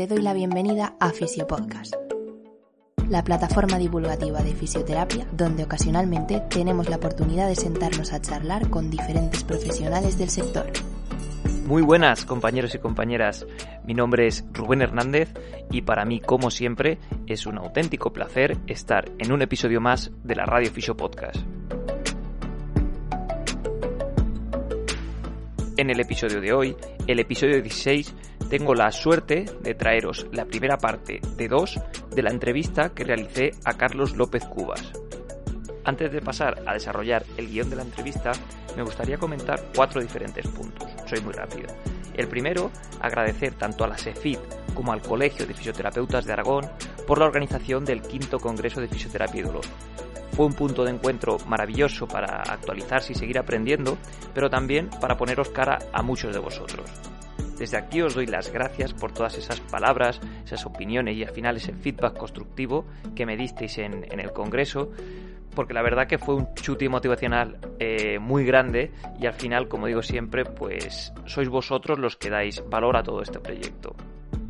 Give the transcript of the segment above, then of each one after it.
te doy la bienvenida a Fisiopodcast, la plataforma divulgativa de fisioterapia donde ocasionalmente tenemos la oportunidad de sentarnos a charlar con diferentes profesionales del sector. Muy buenas compañeros y compañeras, mi nombre es Rubén Hernández y para mí, como siempre, es un auténtico placer estar en un episodio más de la Radio Fisio Podcast. En el episodio de hoy, el episodio 16, tengo la suerte de traeros la primera parte de dos de la entrevista que realicé a Carlos López Cubas. Antes de pasar a desarrollar el guion de la entrevista, me gustaría comentar cuatro diferentes puntos. Soy muy rápido. El primero, agradecer tanto a la SEFIT como al Colegio de Fisioterapeutas de Aragón por la organización del quinto Congreso de Fisioterapia y Dolor. Fue un punto de encuentro maravilloso para actualizarse y seguir aprendiendo, pero también para poneros cara a muchos de vosotros. Desde aquí os doy las gracias por todas esas palabras, esas opiniones y al final ese feedback constructivo que me disteis en, el Congreso, porque la verdad que fue un chute motivacional eh, muy grande y al final, como digo siempre, pues sois vosotros los que dais valor a todo este proyecto.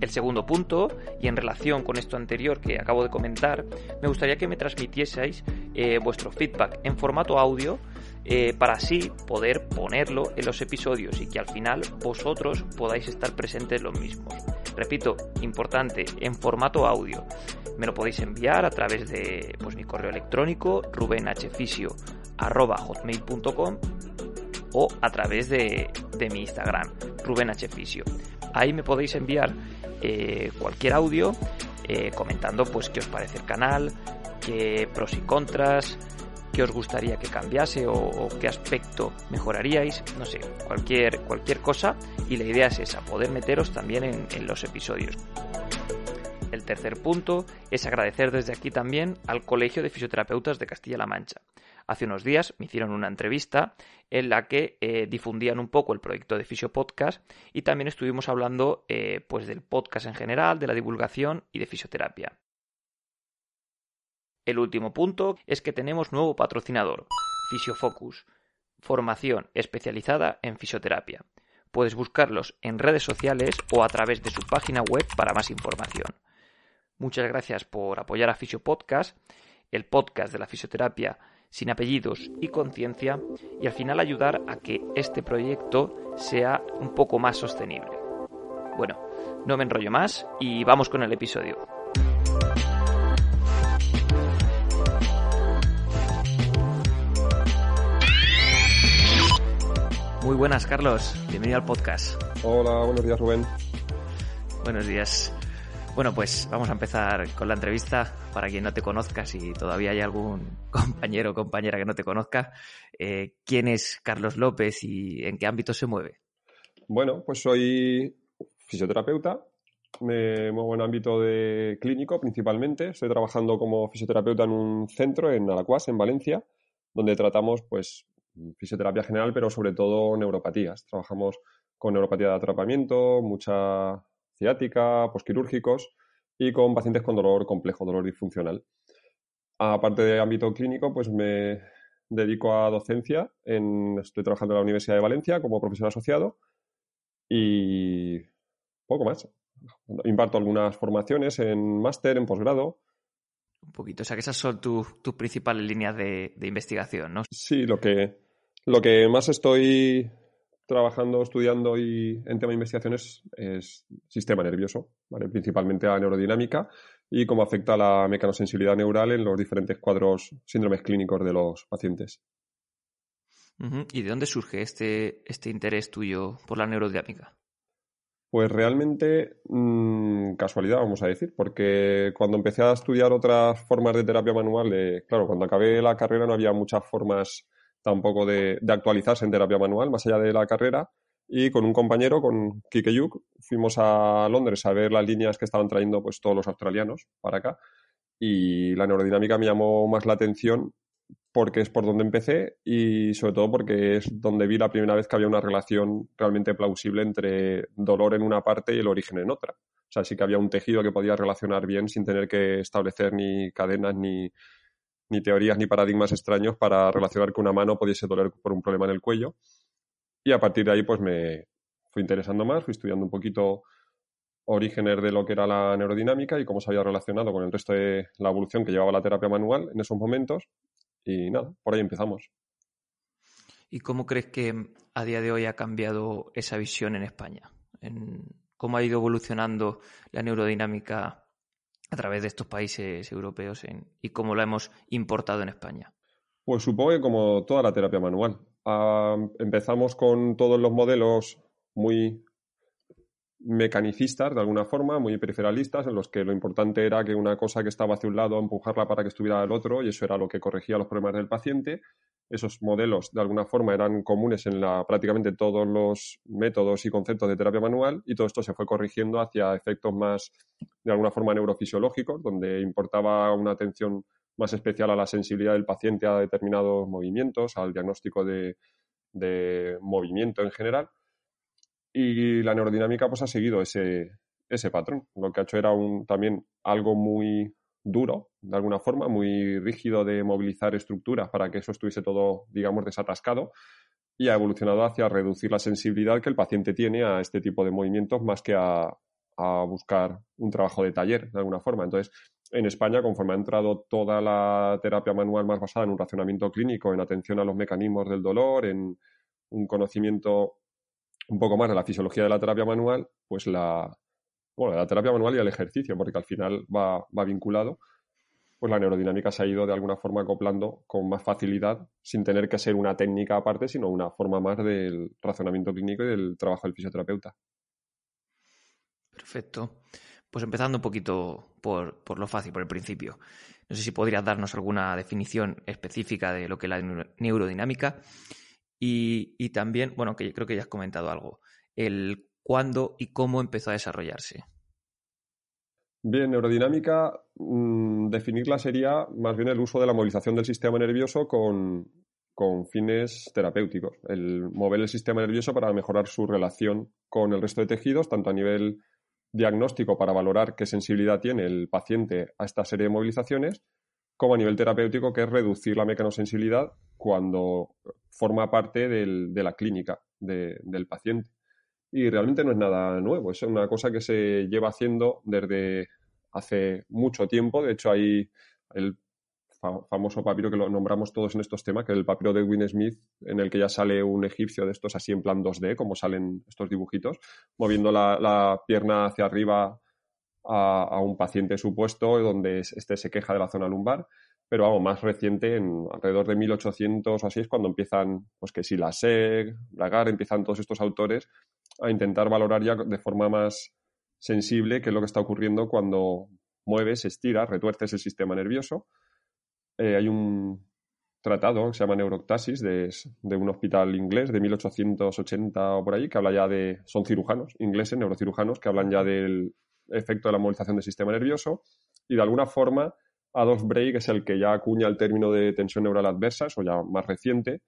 El segundo punto, y en relación con esto anterior que acabo de comentar, me gustaría que me transmitieseis eh, vuestro feedback en formato audio eh, para así poder ponerlo en los episodios y que al final vosotros podáis estar presentes los mismos. Repito, importante, en formato audio. Me lo podéis enviar a través de pues, mi correo electrónico rubenhfisio.com o a través de, de mi Instagram, rubenhfisio. Ahí me podéis enviar eh, cualquier audio eh, comentando pues qué os parece el canal, qué pros y contras, qué os gustaría que cambiase o, qué aspecto mejoraríais, no sé, cualquier, cualquier cosa y la idea es esa, poder meteros también en los episodios. El tercer punto es agradecer desde aquí también al Colegio de Fisioterapeutas de Castilla-La Mancha, hace unos días me hicieron una entrevista en la que eh, difundían un poco el proyecto de Fisio Podcast y también estuvimos hablando eh, pues del podcast en general, de la divulgación y de fisioterapia. El último punto es que tenemos nuevo patrocinador, Fisiofocus, formación especializada en fisioterapia. Puedes buscarlos en redes sociales o a través de su página web para más información. Muchas gracias por apoyar a Fisio Podcast, el podcast de la fisioterapia sin apellidos y conciencia y al final ayudar a que este proyecto sea un poco más sostenible. Bueno, no me enrollo más y vamos con el episodio. Muy buenas, Carlos. Bienvenido al podcast. Hola, buenos días, Rubén. Buenos días. Bueno, pues vamos a empezar con la entrevista. Para quien no te conozca, si todavía hay algún compañero o compañera que no te conozca, eh, ¿quién es Carlos López y en qué ámbito se mueve? Bueno, pues soy fisioterapeuta. Me muevo en ámbito de clínico principalmente. Estoy trabajando como fisioterapeuta en un centro en Alacuas, en Valencia, donde tratamos pues fisioterapia general, pero sobre todo neuropatías. Trabajamos con neuropatía de atrapamiento, mucha ciática, posquirúrgicos y con pacientes con dolor complejo, dolor disfuncional. Aparte de ámbito clínico, pues me dedico a docencia. En, estoy trabajando en la Universidad de Valencia como profesor asociado y poco más. Imparto algunas formaciones en máster, en posgrado. Un poquito, o sea que esas son tus principales líneas de, de, investigación, ¿no? Sí, lo que, lo que más estoy trabajando, estudiando y en tema de investigaciones es sistema nervioso, ¿vale? principalmente a neurodinámica y cómo afecta la mecanosensibilidad neural en los diferentes cuadros, síndromes clínicos de los pacientes. ¿Y de dónde surge este, este interés tuyo por la neurodinámica? Pues realmente mm, casualidad, vamos a decir, porque cuando empecé a estudiar otras formas de terapia manual, eh, claro, cuando acabé la carrera no había muchas formas tampoco de, actualizarse en terapia manual, más allá de la carrera. Y con un compañero, con Kike Yuk, fuimos a Londres a ver las líneas que estaban trayendo pues, todos los australianos para acá. Y la neurodinámica me llamó más la atención porque es por donde empecé y sobre todo porque es donde vi la primera vez que había una relación realmente plausible entre dolor en una parte y el origen en otra. O sea, sí que había un tejido que podía relacionar bien sin tener que establecer ni cadenas ni, ni teorías ni paradigmas extraños para relacionar que una mano pudiese doler por un problema en el cuello. Y a partir de ahí, pues me fui interesando más, fui estudiando un poquito orígenes de lo que era la neurodinámica y cómo se había relacionado con el resto de la evolución que llevaba la terapia manual en esos momentos. Y nada, por ahí empezamos. ¿Y cómo crees que a día de hoy ha cambiado esa visión en España? ¿Cómo ha ido evolucionando la neurodinámica a través de estos países europeos y cómo la hemos importado en España? Pues supongo que como toda la terapia manual. Ah, empezamos con todos los modelos muy mecanicistas de alguna forma, muy periferalistas, en los que lo importante era que una cosa que estaba hacia un lado, empujarla para que estuviera al otro, y eso era lo que corregía los problemas del paciente. Esos modelos, de alguna forma, eran comunes en la, prácticamente todos los métodos y conceptos de terapia manual, y todo esto se fue corrigiendo hacia efectos más, de alguna forma, neurofisiológicos, donde importaba una atención más especial a la sensibilidad del paciente a determinados movimientos, al diagnóstico de, de movimiento en general y la neurodinámica pues ha seguido ese, ese patrón. Lo que ha hecho era un, también algo muy duro, de alguna forma, muy rígido de movilizar estructuras para que eso estuviese todo, digamos, desatascado y ha evolucionado hacia reducir la sensibilidad que el paciente tiene a este tipo de movimientos más que a, a buscar un trabajo de taller, de alguna forma. Entonces, en España, conforme ha entrado toda la terapia manual más basada en un racionamiento clínico, en atención a los mecanismos del dolor, en un conocimiento un poco más de la fisiología de la terapia manual, pues la, bueno, la terapia manual y el ejercicio, porque al final va, va vinculado, pues la neurodinámica se ha ido de alguna forma acoplando con más facilidad, sin tener que ser una técnica aparte, sino una forma más del razonamiento clínico y del trabajo del fisioterapeuta. Perfecto. Pues empezando un poquito por, por, lo fácil, por el principio. No sé si podrías darnos alguna definición específica de lo que es la neurodinámica y, también, bueno, que creo que ya has comentado algo, el cuándo y cómo empezó a desarrollarse. Bien, neurodinámica, mm, definirla sería más bien el uso de la movilización del sistema nervioso con, con, fines terapéuticos. El mover el sistema nervioso para mejorar su relación con el resto de tejidos, tanto a nivel diagnóstico para valorar qué sensibilidad tiene el paciente a esta serie de movilizaciones, como a nivel terapéutico, que es reducir la mecanosensibilidad cuando forma parte de la clínica del paciente. Y realmente no es nada nuevo, es una cosa que se lleva haciendo desde hace mucho tiempo. De hecho, hay el famoso papiro que lo nombramos todos en estos temas, que es el papiro de Win Smith, en el que ya sale un egipcio de estos así en plan 2D, como salen estos dibujitos, moviendo la pierna hacia arriba a, un paciente supuesto donde este se queja de la zona lumbar, pero algo más reciente, en alrededor de 1800 o así, es cuando empiezan, pues que si la SEG, Bragar, empiezan todos estos autores a intentar valorar ya de forma más sensible qué es lo que está ocurriendo cuando mueves, estiras, retuerces el sistema nervioso. Eh, hay un tratado que se llama Neuroctasis de, un hospital inglés de 1880 o por ahí que habla ya de, son cirujanos ingleses, neurocirujanos, que hablan ya del efecto de la movilización del sistema nervioso y de alguna forma Adolf Break es el que ya acuña el término de tensión neural adversa, eso ya más reciente,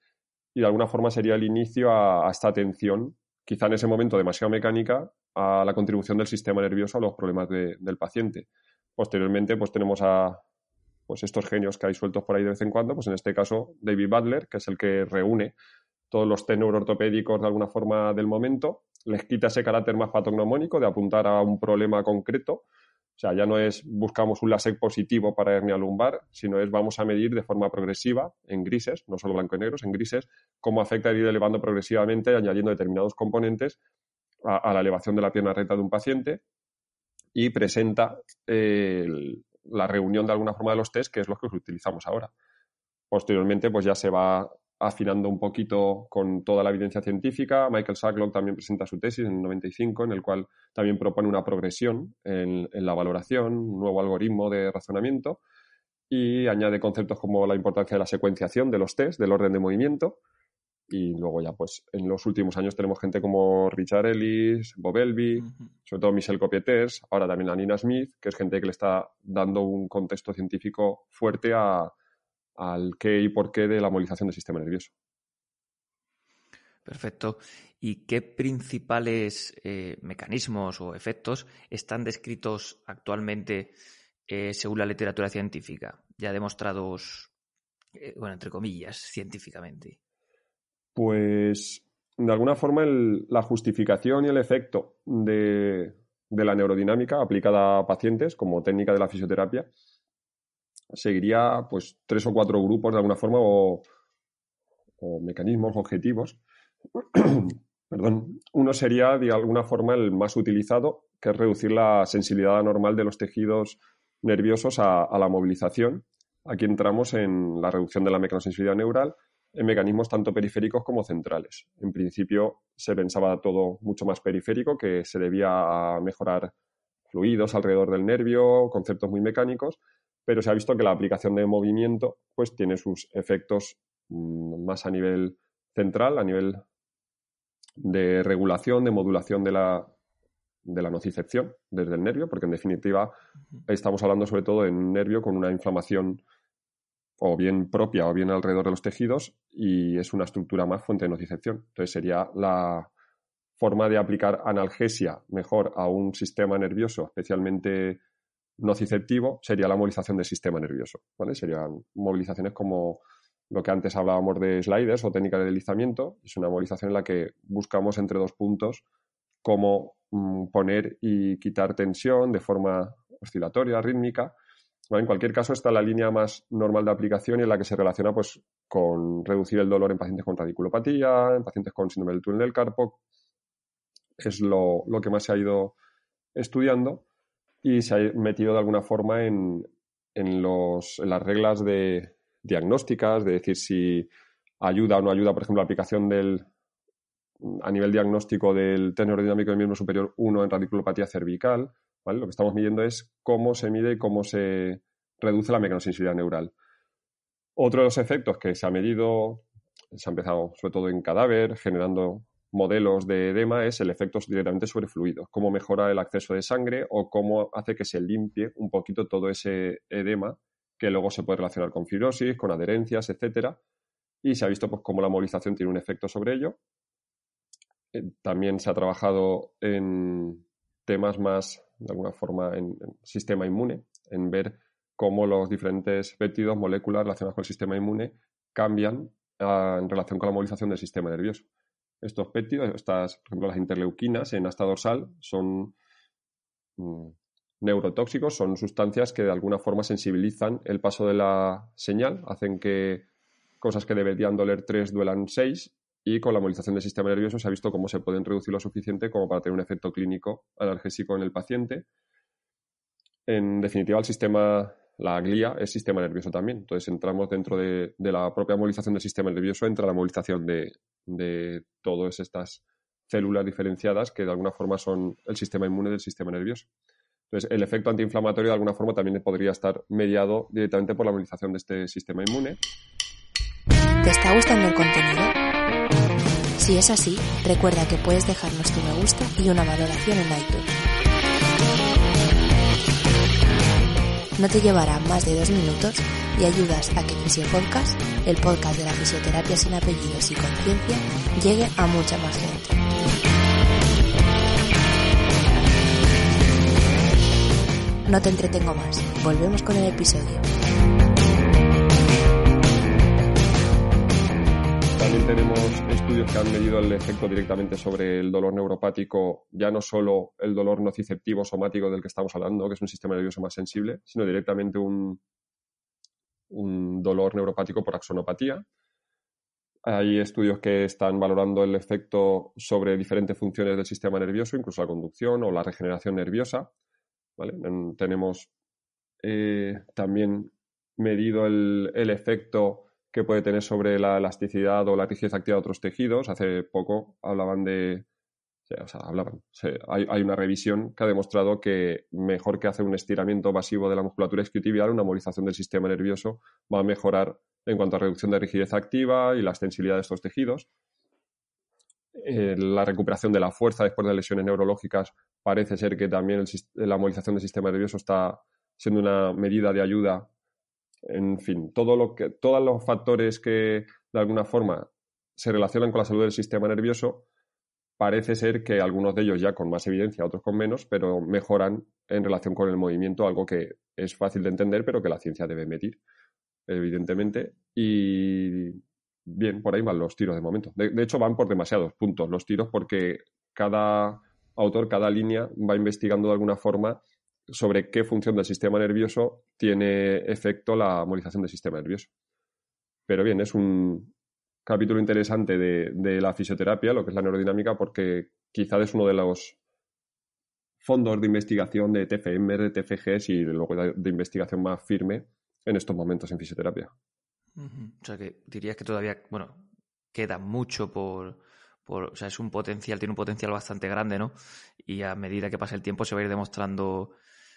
y de alguna forma sería el inicio a, esta atención, quizá en ese momento demasiado mecánica, a la contribución del sistema nervioso a los problemas del paciente. Posteriormente, pues tenemos a pues estos genios que hay sueltos por ahí de vez en cuando, pues en este caso David Butler, que es el que reúne todos los test neuroortopédicos de alguna forma del momento les quita ese carácter más patognomónico de apuntar a un problema concreto. O sea, ya no es buscamos un LASEC positivo para hernia lumbar, sino es vamos a medir de forma progresiva, en grises, no solo blanco y negros, en grises, cómo afecta el ir elevando progresivamente, añadiendo determinados componentes a, la elevación de la pierna recta de un paciente y presenta la reunión de alguna forma de los test, que es lo que utilizamos ahora. Posteriormente, pues ya se va afinando un poquito con toda la evidencia científica. Michael Sacklock también presenta su tesis en el 95, en el cual también propone una progresión en, la valoración, un nuevo algoritmo de razonamiento y añade conceptos como la importancia de la secuenciación de los test, del orden de movimiento. Y luego ya, pues, en los últimos años tenemos gente como Richard Ellis, Bob Elby, sobre todo Michel Copieters, ahora también a Nina Smith, que es gente que le está dando un contexto científico fuerte a, al qué y por qué de la movilización del sistema nervioso. Perfecto. ¿Y qué principales eh, mecanismos o efectos están descritos actualmente eh, según la literatura científica, ya demostrados, eh, bueno, entre comillas, científicamente? Pues, de alguna forma, la justificación y el efecto de, de la neurodinámica aplicada a pacientes como técnica de la fisioterapia, seguiría pues tres o cuatro grupos de alguna forma o, mecanismos objetivos. Perdón. Uno sería de alguna forma el más utilizado, que es reducir la sensibilidad anormal de los tejidos nerviosos a, a la movilización. Aquí entramos en la reducción de la mecanosensibilidad neural en mecanismos tanto periféricos como centrales. En principio se pensaba todo mucho más periférico, que se debía mejorar fluidos alrededor del nervio, conceptos muy mecánicos, pero se ha visto que la aplicación de movimiento pues tiene sus efectos mm, más a nivel central, a nivel de regulación, de modulación de la, de la nocicepción desde el nervio, porque en definitiva estamos hablando sobre todo de un nervio con una inflamación o bien propia o bien alrededor de los tejidos y es una estructura más fuente de nocicepción. Entonces sería la forma de aplicar analgesia mejor a un sistema nervioso especialmente nociceptivo sería la movilización del sistema nervioso. ¿vale? Serían movilizaciones como lo que antes hablábamos de sliders o técnica de deslizamiento. Es una movilización en la que buscamos entre dos puntos cómo mm, poner y quitar tensión de forma oscilatoria, rítmica, en cualquier caso, está la línea más normal de aplicación y en la que se relaciona pues, con reducir el dolor en pacientes con radiculopatía, en pacientes con síndrome del túnel del carpo. Es lo, que más se ha ido estudiando y se ha metido de alguna forma en, los, las reglas de diagnósticas, de decir si ayuda o no ayuda, por ejemplo, la aplicación del, a nivel diagnóstico del tenor dinámico del miembro superior 1 en radiculopatía cervical, lo que estamos midiendo es cómo se mide y cómo se reduce la mecanosensibilidad neural. Otro de los efectos que se ha medido, se ha empezado sobre todo en cadáver, generando modelos de edema, es el efecto directamente sobre fluidos, cómo mejora el acceso de sangre o cómo hace que se limpie un poquito todo ese edema que luego se puede relacionar con fibrosis, con adherencias, etcétera. Y se ha visto pues, cómo la movilización tiene un efecto sobre ello. Eh, también se ha trabajado en temas más de alguna forma en, sistema inmune, en ver cómo los diferentes péptidos, moléculas relacionadas con el sistema inmune cambian ah, en relación con la movilización del sistema nervioso. Estos péptidos, estas, por ejemplo, las interleuquinas en asta dorsal, son mm, neurotóxicos, son sustancias que de alguna forma sensibilizan el paso de la señal, hacen que cosas que deberían doler 3 duelan 6 y con la movilización del sistema nervioso se ha visto cómo se pueden reducir lo suficiente como para tener un efecto clínico analgésico en el paciente. En definitiva, el sistema, la glía es sistema nervioso también. Entonces entramos dentro de, la propia movilización del sistema nervioso, entra la movilización de, de todas estas células diferenciadas que de alguna forma son el sistema inmune del sistema nervioso. Entonces, el efecto antiinflamatorio de alguna forma también podría estar mediado directamente por la movilización de este sistema inmune. ¿Te está gustando el contenido? Si es así, recuerda que puedes dejarnos tu me gusta y una valoración en iTunes. No te llevará más de dos minutos y ayudas a que Fisio Podcast, el podcast de la fisioterapia sin apellidos y conciencia, llegue a mucha más gente. No te entretengo más, volvemos con el episodio. Tenemos estudios que han medido el efecto directamente sobre el dolor neuropático, ya no solo el dolor nociceptivo somático del que estamos hablando, que es un sistema nervioso más sensible, sino directamente un, dolor neuropático por axonopatía. Hay estudios que están valorando el efecto sobre diferentes funciones del sistema nervioso, incluso la conducción o la regeneración nerviosa. Tenemos eh, también medido el efecto que puede tener sobre la elasticidad o la rigidez activa de otros tejidos. Hace poco hablaban de. O sea, hablaban. hay, una revisión que ha demostrado que mejor que hacer un estiramiento masivo de la musculatura isquiotibial, una movilización del sistema nervioso va a mejorar en cuanto a reducción de rigidez activa y la extensibilidad de estos tejidos. Eh, la recuperación de la fuerza después de lesiones neurológicas parece ser que también la movilización del sistema nervioso está siendo una medida de ayuda en fin, todo lo que, todos los factores que de alguna forma se relacionan con la salud del sistema nervioso, parece ser que algunos de ellos ya con más evidencia, otros con menos, pero mejoran en relación con el movimiento, algo que es fácil de entender, pero que la ciencia debe medir, evidentemente. Y bien, por ahí van los tiros de momento. De, hecho, van por demasiados puntos los tiros porque cada autor, cada línea va investigando de alguna forma sobre qué función del sistema nervioso tiene efecto la movilización del sistema nervioso. Pero bien, es un capítulo interesante de, la fisioterapia, lo que es la neurodinámica, porque quizá es uno de los fondos de investigación de TFM, de TFGs y luego de, investigación más firme en estos momentos en fisioterapia. O sea que dirías que todavía, bueno, queda mucho por, o sea, es un potencial, tiene un potencial bastante grande, ¿no? Y a medida que pasa el tiempo se va a ir demostrando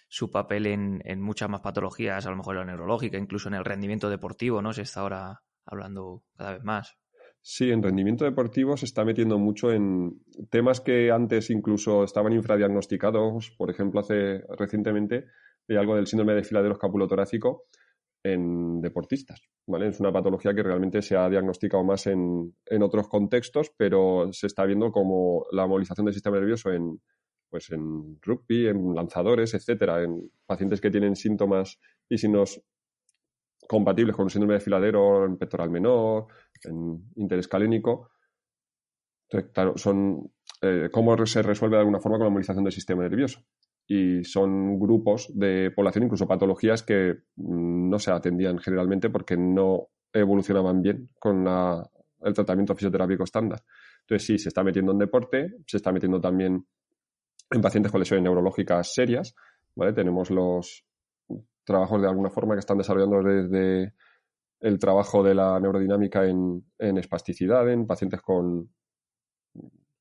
su papel en, en muchas más patologías, a lo mejor en la neurológica, incluso en el rendimiento deportivo, ¿no? Se está ahora hablando cada vez más. Sí, en rendimiento deportivo se está metiendo mucho en temas que antes incluso estaban infradiagnosticados. Por ejemplo, hace recientemente hay algo del síndrome de filadero escapulotorácico en deportistas. ¿vale? Es una patología que realmente se ha diagnosticado más en, en, otros contextos, pero se está viendo como la movilización del sistema nervioso en, pues en rugby, en lanzadores, etcétera, en pacientes que tienen síntomas y signos compatibles con un síndrome de filadero en pectoral menor, en interés calénico. Entonces, claro, son eh, cómo se resuelve de alguna forma con la movilización del sistema nervioso. Y son grupos de población, incluso patologías que mm, no se atendían generalmente porque no evolucionaban bien con el tratamiento fisioterápico estándar. Entonces, sí, se está metiendo en deporte, se está metiendo también en pacientes con lesiones neurológicas serias. ¿vale? Tenemos los trabajos de alguna forma que están desarrollando desde el trabajo de la neurodinámica en, espasticidad, en pacientes con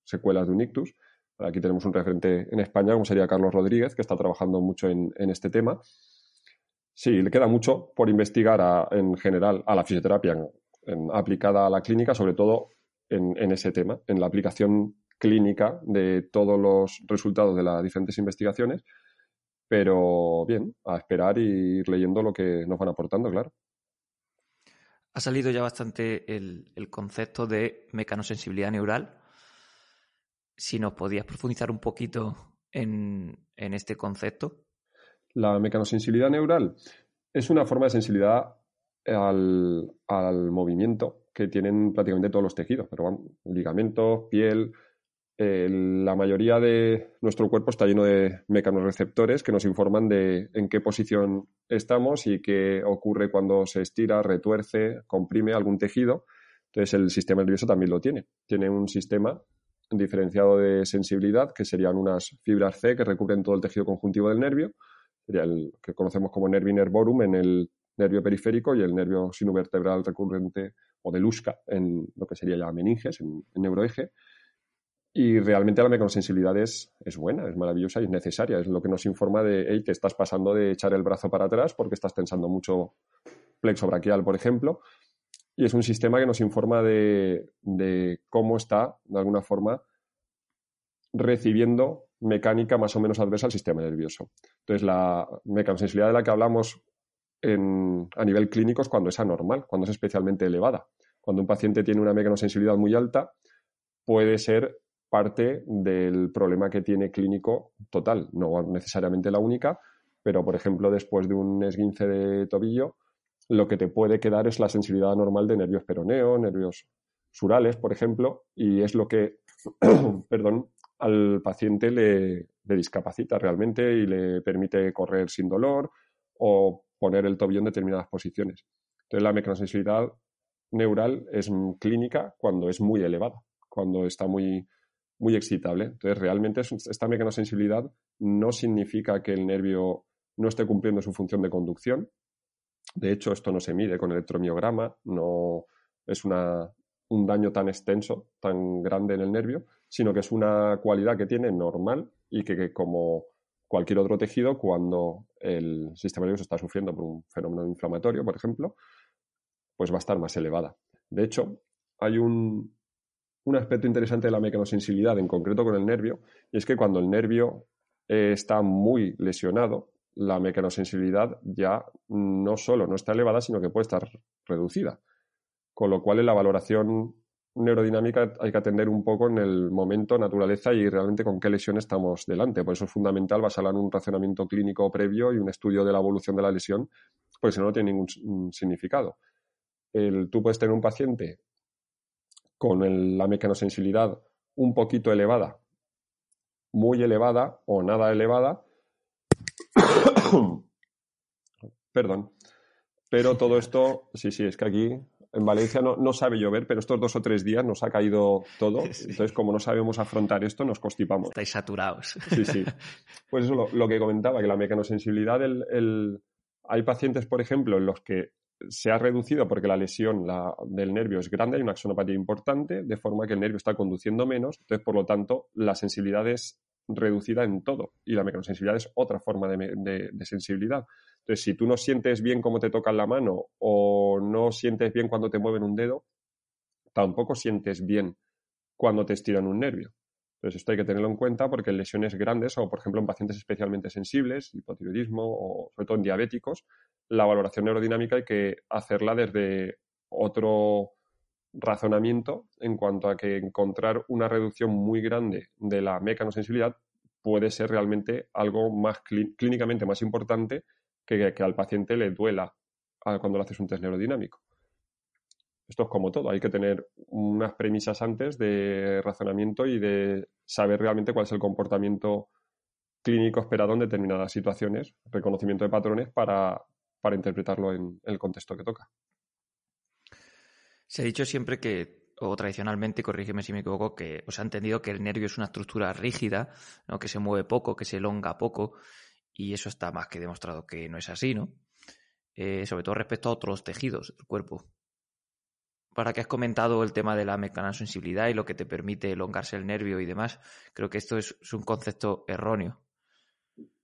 secuelas de un ictus. Aquí tenemos un referente en España, como sería Carlos Rodríguez, que está trabajando mucho en, este tema. Sí, le queda mucho por investigar en general a la fisioterapia aplicada a la clínica, sobre todo en, ese tema, en la aplicación clínica de todos los resultados de las diferentes investigaciones pero bien, a esperar y ir leyendo lo que nos van aportando, claro. Ha salido ya bastante el, concepto de mecanosensibilidad neural. Si nos podías profundizar un poquito en, este concepto. La mecanosensibilidad neural es una forma de sensibilidad al, al, movimiento que tienen prácticamente todos los tejidos, pero van ligamentos, piel, eh, la mayoría de nuestro cuerpo está lleno de mecanorreceptores que nos informan de en qué posición estamos y qué ocurre cuando se estira, retuerce, comprime algún tejido. Entonces el sistema nervioso también lo tiene. Tiene un sistema diferenciado de sensibilidad, que serían unas fibras C que recubren todo el tejido conjuntivo del nervio, sería el que conocemos como nervi nervorum en el nervio periférico y el nervio sinovertebral recurrente o de Lusca en lo que sería ya meninges, en, en neuroeje. Y realmente la mecanosensibilidad es, es, buena, es maravillosa y es necesaria. Es lo que nos informa de hey, que estás pasando de echar el brazo para atrás porque estás tensando mucho plexo braquial, por ejemplo. Y es un sistema que nos informa de, de cómo está, de alguna forma, recibiendo mecánica más o menos adversa al sistema nervioso. Entonces, la mecanosensibilidad de la que hablamos a nivel clínico es cuando es anormal, cuando es especialmente elevada. Cuando un paciente tiene una mecanosensibilidad muy alta, puede ser parte del problema que tiene clínico total, no necesariamente la única, pero por ejemplo después de un esguince de tobillo, lo que te puede quedar es la sensibilidad normal de nervios peroneo, nervios surales, por ejemplo, y es lo que, perdón, al paciente le, le, discapacita realmente y le permite correr sin dolor o poner el tobillo en determinadas posiciones. Entonces la mecanosensibilidad neural es clínica cuando es muy elevada, cuando está muy, muy excitable. Entonces, realmente esta mecanosensibilidad no significa que el nervio no esté cumpliendo su función de conducción. De hecho, esto no se mide con electromiograma, no es un daño tan extenso, tan grande en el nervio, sino que es una cualidad que tiene normal y que, como cualquier otro tejido, cuando el sistema nervioso está sufriendo por un fenómeno inflamatorio, por ejemplo, pues va a estar más elevada. De hecho, hay un, un aspecto interesante de la mecanosensibilidad, en concreto con el nervio, y es que cuando el nervio eh, está muy lesionado, la mecanosensibilidad ya no solo no está elevada, sino que puede estar reducida. Con lo cual, en la valoración neurodinámica hay que atender un poco en el momento, naturaleza y realmente con qué lesión estamos delante. Por eso es fundamental basarla en un razonamiento clínico previo y un estudio de la evolución de la lesión, porque si no, no tiene ningún significado. El, tú puedes tener un paciente con la mecanosensibilidad un poquito elevada muy elevada o nada elevada. Perdón. Pero todo esto, sí, sí, es que aquí en Valencia no, no, sabe llover, pero estos dos o tres días nos ha caído todo. Entonces, como no sabemos afrontar esto, nos constipamos. Estáis saturados. Sí, sí. Pues eso lo, lo que comentaba, que la mecanosensibilidad, el, el... hay pacientes, por ejemplo, en los que se ha reducido porque la lesión del nervio es grande, hay una axonopatía importante, de forma que el nervio está conduciendo menos, entonces, por lo tanto, la sensibilidad es reducida en todo y la mecanosensibilidad es otra forma de, de, de sensibilidad. Entonces, si tú no sientes bien cómo te tocan la mano o no sientes bien cuando te mueven un dedo, tampoco sientes bien cuando te estiran un nervio. Entonces, esto hay que tenerlo en cuenta porque en lesiones grandes o, por ejemplo, en pacientes especialmente sensibles, hipotiroidismo o sobre todo en diabéticos, la valoración neurodinámica hay que hacerla desde otro razonamiento en cuanto a que encontrar una reducción muy grande de la mecanosensibilidad puede ser realmente algo más clínicamente más importante que, que, al paciente le duela cuando le haces un test neurodinamico. Esto es como todo, hay que tener unas premisas antes de razonamiento y de saber realmente cuál es el comportamiento clínico esperado en determinadas situaciones, reconocimiento de patrones para, para interpretarlo en el contexto que toca. Se ha dicho siempre que, o tradicionalmente, corrígeme si me equivoco, que os ha entendido que el nervio es una estructura rígida, ¿no? que se mueve poco, que se elonga poco, y eso está más que demostrado que no es así, ¿no? Eh, sobre todo respecto a otros tejidos del cuerpo. Para que has comentado el tema de la mecanosensibilidad y lo que te permite elongarse el nervio y demás, creo que esto es, un concepto erróneo.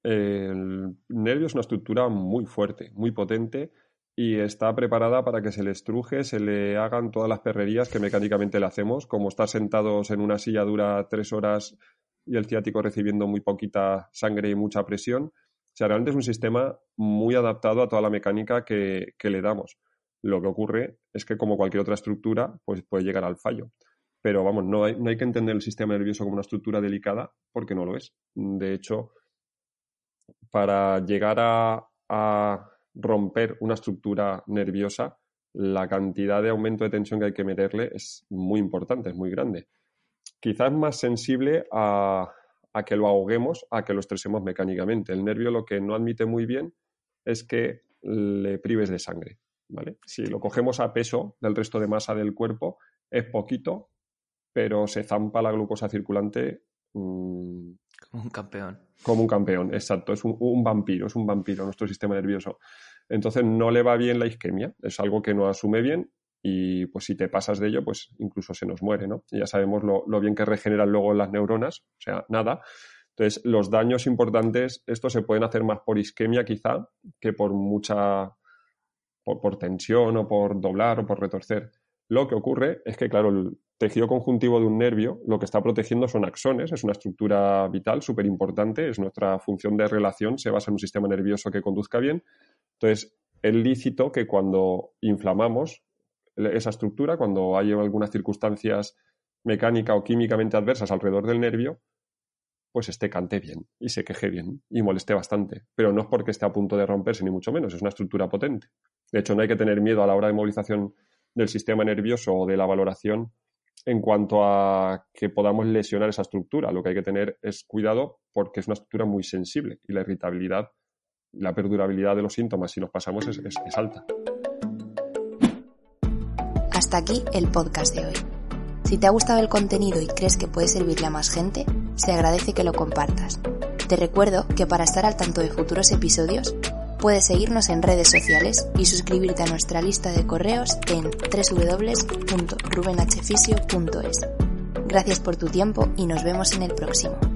El nervio es una estructura muy fuerte, muy potente y está preparada para que se le estruje, se le hagan todas las perrerías que mecánicamente le hacemos, como estar sentados en una silla dura tres horas y el ciático recibiendo muy poquita sangre y mucha presión. O sea, realmente es un sistema muy adaptado a toda la mecánica que le damos. Lo que ocurre es que, como cualquier otra estructura, pues puede llegar al fallo. Pero vamos, no hay, que entender el sistema nervioso como una estructura delicada porque no lo es. De hecho, para llegar a, a romper una estructura nerviosa, la cantidad de aumento de tensión que hay que meterle es muy importante, es muy grande. Quizás más sensible a, a, que lo ahoguemos, a que lo estresemos mecánicamente. El nervio lo que no admite muy bien es que le prives de sangre. ¿Vale? Si lo cogemos a peso del resto de masa del cuerpo, es poquito, pero se zampa la glucosa circulante. Mmm, como un campeón. Como un campeón, exacto. Es un, un, vampiro, es un vampiro nuestro sistema nervioso. Entonces no le va bien la isquemia, es algo que no asume bien y pues si te pasas de ello, pues incluso se nos muere, ¿no? Y ya sabemos lo, lo bien que regeneran luego las neuronas, o sea, nada. Entonces, los daños importantes, estos se pueden hacer más por isquemia quizá que por mucha, por, tensión o por doblar o por retorcer. Lo que ocurre es que, claro, el tejido conjuntivo de un nervio lo que está protegiendo son axones, es una estructura vital súper importante, es nuestra función de relación, se basa en un sistema nervioso que conduzca bien. Entonces, es lícito que cuando inflamamos esa estructura, cuando hay algunas circunstancias mecánica o químicamente adversas alrededor del nervio, pues esté cante bien y se queje bien y moleste bastante. Pero no es porque esté a punto de romperse, ni mucho menos, es una estructura potente. De hecho, no hay que tener miedo a la hora de movilización del sistema nervioso o de la valoración en cuanto a que podamos lesionar esa estructura. Lo que hay que tener es cuidado porque es una estructura muy sensible y la irritabilidad, la perdurabilidad de los síntomas si nos pasamos es, es, es alta. Hasta aquí el podcast de hoy. Si te ha gustado el contenido y crees que puede servirle a más gente, se agradece que lo compartas. Te recuerdo que para estar al tanto de futuros episodios, Puedes seguirnos en redes sociales y suscribirte a nuestra lista de correos en www.rubenhfisio.es. Gracias por tu tiempo y nos vemos en el próximo.